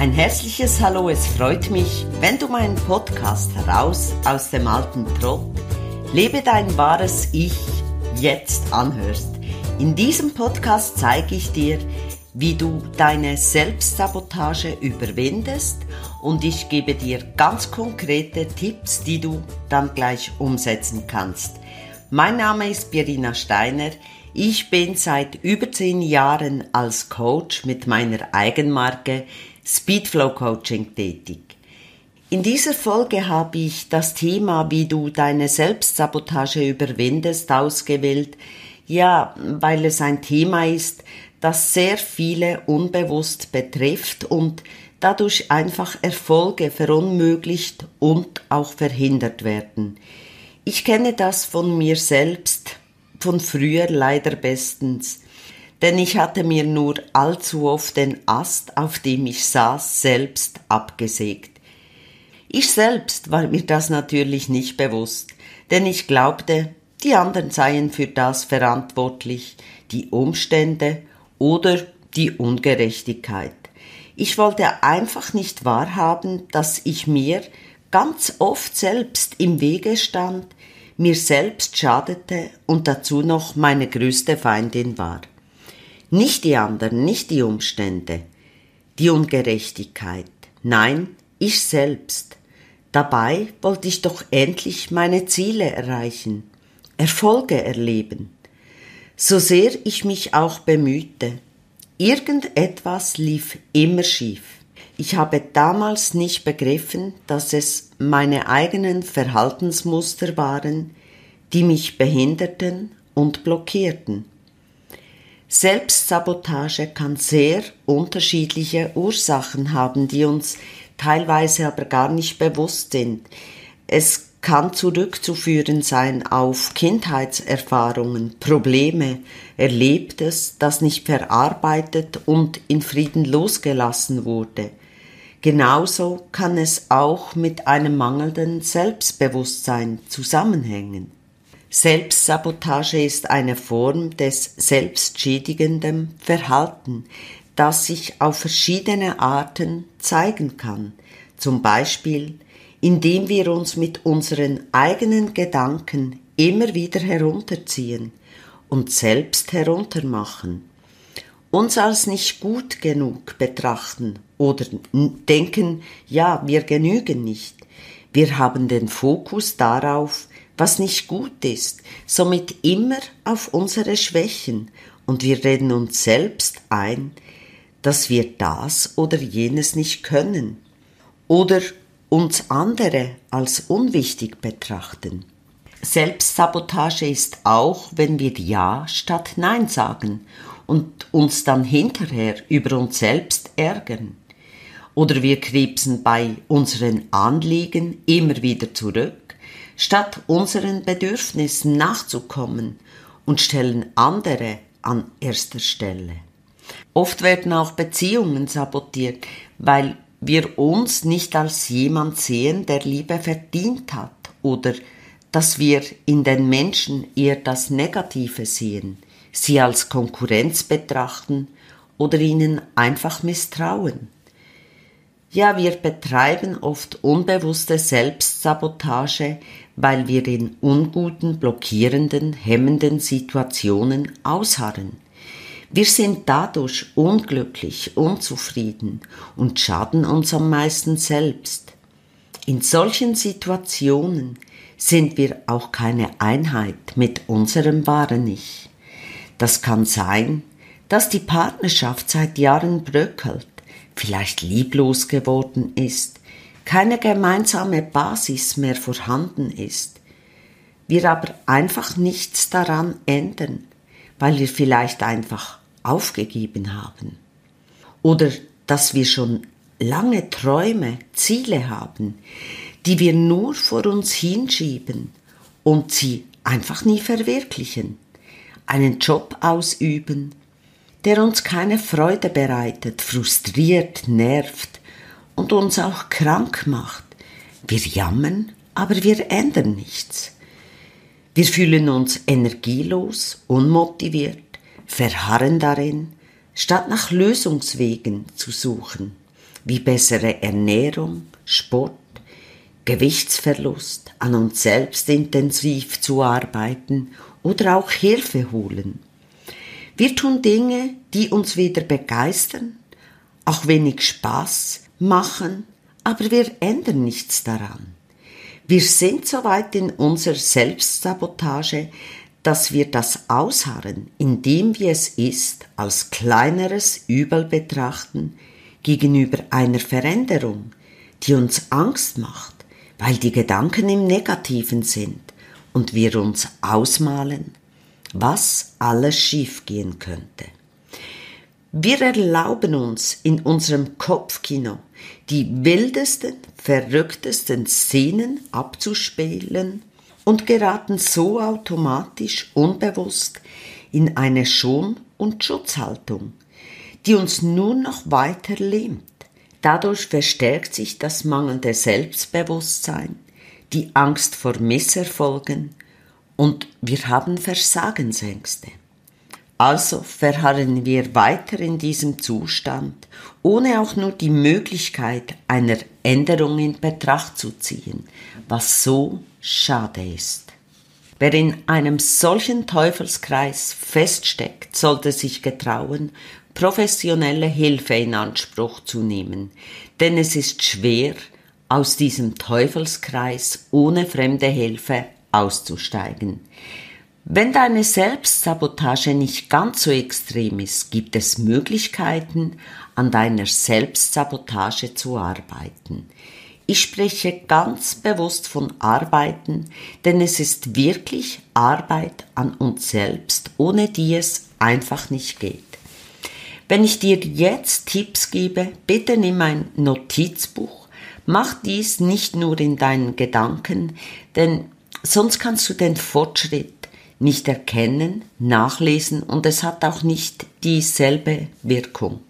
Ein herzliches Hallo, es freut mich, wenn du meinen Podcast heraus aus dem alten Trott, lebe dein wahres Ich jetzt anhörst. In diesem Podcast zeige ich dir, wie du deine Selbstsabotage überwindest und ich gebe dir ganz konkrete Tipps, die du dann gleich umsetzen kannst. Mein Name ist Birina Steiner. Ich bin seit über zehn Jahren als Coach mit meiner Eigenmarke Speedflow Coaching tätig. In dieser Folge habe ich das Thema, wie du deine Selbstsabotage überwindest, ausgewählt. Ja, weil es ein Thema ist, das sehr viele unbewusst betrifft und dadurch einfach Erfolge verunmöglicht und auch verhindert werden. Ich kenne das von mir selbst, von früher leider bestens, denn ich hatte mir nur allzu oft den Ast, auf dem ich saß, selbst abgesägt. Ich selbst war mir das natürlich nicht bewusst, denn ich glaubte, die anderen seien für das verantwortlich, die Umstände oder die Ungerechtigkeit. Ich wollte einfach nicht wahrhaben, dass ich mir ganz oft selbst im Wege stand, mir selbst schadete und dazu noch meine größte Feindin war. Nicht die anderen, nicht die Umstände, die Ungerechtigkeit, nein, ich selbst. Dabei wollte ich doch endlich meine Ziele erreichen, Erfolge erleben. So sehr ich mich auch bemühte, irgendetwas lief immer schief. Ich habe damals nicht begriffen, dass es meine eigenen Verhaltensmuster waren, die mich behinderten und blockierten. Selbstsabotage kann sehr unterschiedliche Ursachen haben, die uns teilweise aber gar nicht bewusst sind. Es kann zurückzuführen sein auf Kindheitserfahrungen, Probleme, Erlebtes, das nicht verarbeitet und in Frieden losgelassen wurde. Genauso kann es auch mit einem mangelnden Selbstbewusstsein zusammenhängen. Selbstsabotage ist eine Form des selbstschädigenden Verhalten, das sich auf verschiedene Arten zeigen kann, zum Beispiel indem wir uns mit unseren eigenen Gedanken immer wieder herunterziehen und selbst heruntermachen, uns als nicht gut genug betrachten oder denken, ja, wir genügen nicht. Wir haben den Fokus darauf, was nicht gut ist, somit immer auf unsere Schwächen und wir reden uns selbst ein, dass wir das oder jenes nicht können oder uns andere als unwichtig betrachten. Selbstsabotage ist auch, wenn wir Ja statt Nein sagen und uns dann hinterher über uns selbst ärgern. Oder wir krebsen bei unseren Anliegen immer wieder zurück, statt unseren Bedürfnissen nachzukommen und stellen andere an erster Stelle. Oft werden auch Beziehungen sabotiert, weil wir uns nicht als jemand sehen, der Liebe verdient hat oder dass wir in den Menschen eher das Negative sehen, sie als Konkurrenz betrachten oder ihnen einfach misstrauen. Ja, wir betreiben oft unbewusste Selbstsabotage, weil wir in unguten, blockierenden, hemmenden Situationen ausharren. Wir sind dadurch unglücklich, unzufrieden und schaden uns am meisten selbst. In solchen Situationen sind wir auch keine Einheit mit unserem wahren Ich. Das kann sein, dass die Partnerschaft seit Jahren bröckelt, vielleicht lieblos geworden ist, keine gemeinsame Basis mehr vorhanden ist, wir aber einfach nichts daran ändern, weil wir vielleicht einfach aufgegeben haben. Oder dass wir schon lange Träume, Ziele haben, die wir nur vor uns hinschieben und sie einfach nie verwirklichen. Einen Job ausüben, der uns keine Freude bereitet, frustriert, nervt und uns auch krank macht. Wir jammern, aber wir ändern nichts. Wir fühlen uns energielos, unmotiviert, verharren darin, statt nach Lösungswegen zu suchen. wie bessere Ernährung, Sport, Gewichtsverlust, an uns selbst intensiv zu arbeiten oder auch Hilfe holen. Wir tun Dinge, die uns wieder begeistern, auch wenig Spaß machen, aber wir ändern nichts daran. Wir sind so weit in unserer Selbstsabotage, dass wir das Ausharren, indem wir es ist, als kleineres Übel betrachten gegenüber einer Veränderung, die uns Angst macht, weil die Gedanken im Negativen sind und wir uns ausmalen, was alles schiefgehen könnte. Wir erlauben uns in unserem Kopfkino die wildesten, verrücktesten Szenen abzuspielen und geraten so automatisch unbewusst in eine Schon- und Schutzhaltung, die uns nur noch weiter lähmt. Dadurch verstärkt sich das mangelnde Selbstbewusstsein, die Angst vor Misserfolgen und wir haben Versagensängste. Also verharren wir weiter in diesem Zustand, ohne auch nur die Möglichkeit einer Änderung in Betracht zu ziehen, was so schade ist. Wer in einem solchen Teufelskreis feststeckt, sollte sich getrauen, professionelle Hilfe in Anspruch zu nehmen, denn es ist schwer, aus diesem Teufelskreis ohne fremde Hilfe auszusteigen. Wenn deine Selbstsabotage nicht ganz so extrem ist, gibt es Möglichkeiten, an deiner Selbstsabotage zu arbeiten. Ich spreche ganz bewusst von Arbeiten, denn es ist wirklich Arbeit an uns selbst, ohne die es einfach nicht geht. Wenn ich dir jetzt Tipps gebe, bitte nimm ein Notizbuch. Mach dies nicht nur in deinen Gedanken, denn sonst kannst du den Fortschritt nicht erkennen, nachlesen und es hat auch nicht dieselbe Wirkung.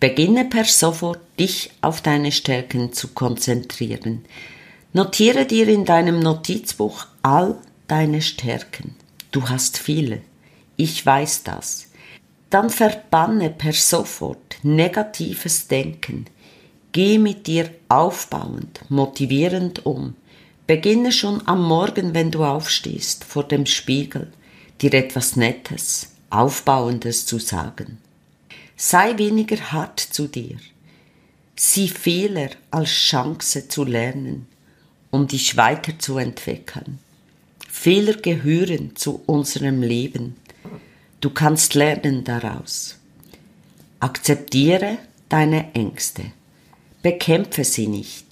Beginne per sofort dich auf deine Stärken zu konzentrieren. Notiere dir in deinem Notizbuch all deine Stärken. Du hast viele. Ich weiß das. Dann verbanne per sofort negatives Denken. Geh mit dir aufbauend, motivierend um. Beginne schon am Morgen, wenn du aufstehst, vor dem Spiegel, dir etwas Nettes, Aufbauendes zu sagen. Sei weniger hart zu dir. Sieh Fehler als Chance zu lernen, um dich weiterzuentwickeln. Fehler gehören zu unserem Leben. Du kannst lernen daraus. Akzeptiere deine Ängste. Bekämpfe sie nicht,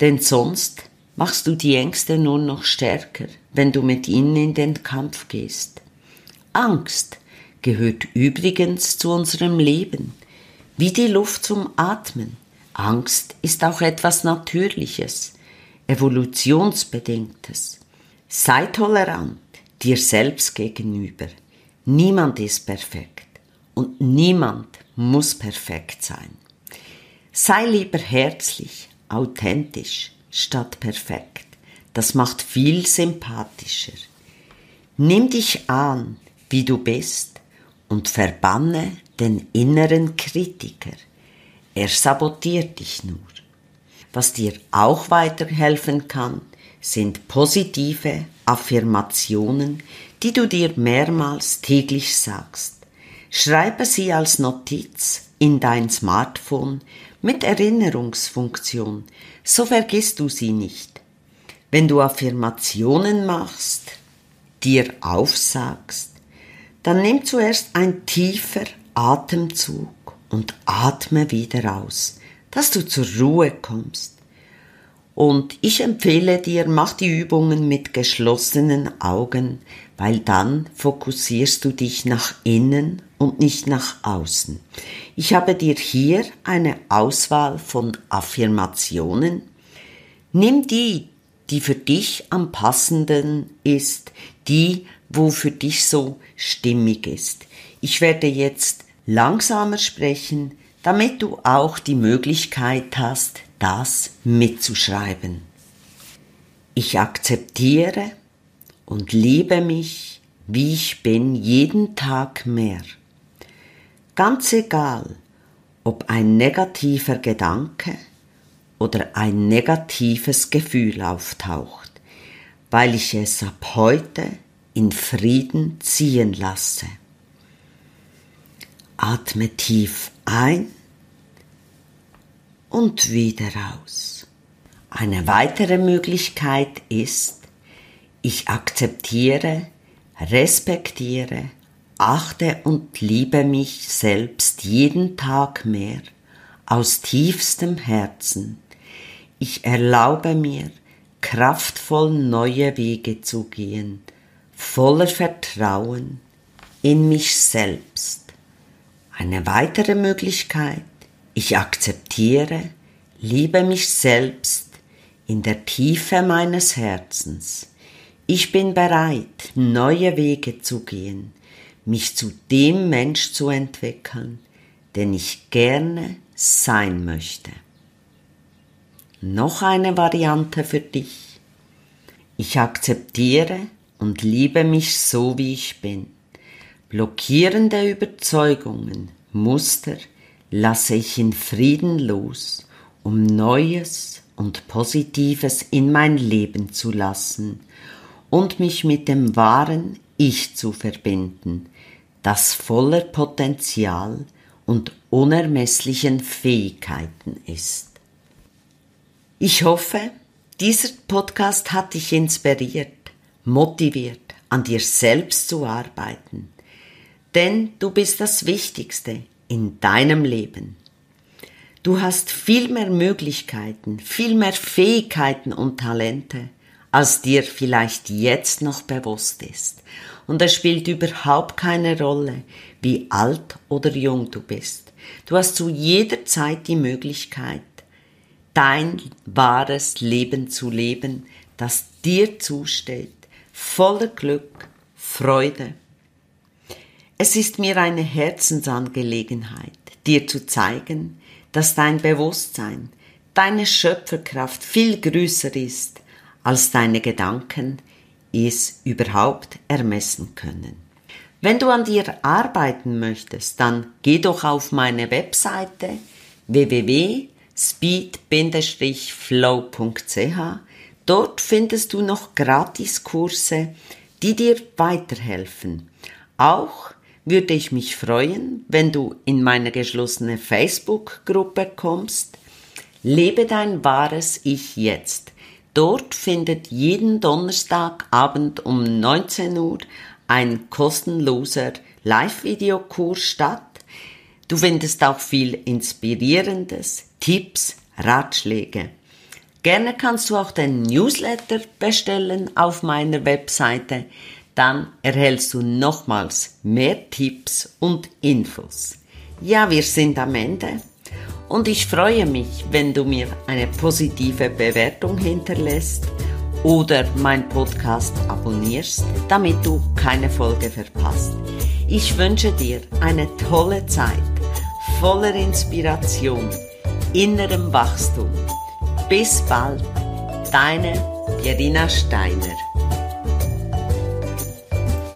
denn sonst machst du die Ängste nur noch stärker, wenn du mit ihnen in den Kampf gehst. Angst gehört übrigens zu unserem Leben, wie die Luft zum Atmen. Angst ist auch etwas Natürliches, evolutionsbedingtes. Sei tolerant dir selbst gegenüber. Niemand ist perfekt und niemand muss perfekt sein. Sei lieber herzlich, authentisch, statt perfekt. Das macht viel sympathischer. Nimm dich an, wie du bist, und verbanne den inneren Kritiker. Er sabotiert dich nur. Was dir auch weiterhelfen kann, sind positive Affirmationen, die du dir mehrmals täglich sagst. Schreibe sie als Notiz in dein Smartphone mit Erinnerungsfunktion, so vergisst du sie nicht. Wenn du Affirmationen machst, dir aufsagst, dann nimm zuerst ein tiefer Atemzug und atme wieder aus, dass du zur Ruhe kommst. Und ich empfehle dir, mach die Übungen mit geschlossenen Augen, weil dann fokussierst du dich nach innen und nicht nach außen. Ich habe dir hier eine Auswahl von Affirmationen. Nimm die, die für dich am passenden ist, die, wo für dich so stimmig ist. Ich werde jetzt langsamer sprechen, damit du auch die Möglichkeit hast, das mitzuschreiben. Ich akzeptiere und liebe mich, wie ich bin, jeden Tag mehr. Ganz egal, ob ein negativer Gedanke oder ein negatives Gefühl auftaucht, weil ich es ab heute in Frieden ziehen lasse. Atme tief ein und wieder aus. Eine weitere Möglichkeit ist, ich akzeptiere, respektiere, achte und liebe mich selbst jeden Tag mehr aus tiefstem Herzen. Ich erlaube mir, kraftvoll neue Wege zu gehen, voller Vertrauen in mich selbst. Eine weitere Möglichkeit, ich akzeptiere, liebe mich selbst in der Tiefe meines Herzens. Ich bin bereit, neue Wege zu gehen, mich zu dem Mensch zu entwickeln, den ich gerne sein möchte. Noch eine Variante für dich. Ich akzeptiere und liebe mich so, wie ich bin. Blockierende Überzeugungen, Muster lasse ich in Frieden los, um Neues und Positives in mein Leben zu lassen und mich mit dem wahren Ich zu verbinden, das voller Potenzial und unermesslichen Fähigkeiten ist. Ich hoffe, dieser Podcast hat dich inspiriert, motiviert, an dir selbst zu arbeiten, denn du bist das Wichtigste in deinem Leben. Du hast viel mehr Möglichkeiten, viel mehr Fähigkeiten und Talente, als dir vielleicht jetzt noch bewusst ist. Und es spielt überhaupt keine Rolle, wie alt oder jung du bist. Du hast zu jeder Zeit die Möglichkeit, dein wahres Leben zu leben, das dir zusteht, voller Glück, Freude. Es ist mir eine Herzensangelegenheit, dir zu zeigen, dass dein Bewusstsein, deine Schöpferkraft viel größer ist als deine Gedanken es überhaupt ermessen können. Wenn du an dir arbeiten möchtest, dann geh doch auf meine Webseite www.speed-flow.ch. Dort findest du noch Gratiskurse, die dir weiterhelfen. Auch würde ich mich freuen, wenn du in meine geschlossene Facebook-Gruppe kommst. Lebe dein wahres Ich jetzt. Dort findet jeden Donnerstagabend um 19 Uhr ein kostenloser Live-Videokurs statt. Du findest auch viel Inspirierendes, Tipps, Ratschläge. Gerne kannst du auch den Newsletter bestellen auf meiner Webseite. Dann erhältst du nochmals mehr Tipps und Infos. Ja, wir sind am Ende. Und ich freue mich, wenn du mir eine positive Bewertung hinterlässt oder mein Podcast abonnierst, damit du keine Folge verpasst. Ich wünsche dir eine tolle Zeit, voller Inspiration, innerem Wachstum. Bis bald, deine Jerina Steiner.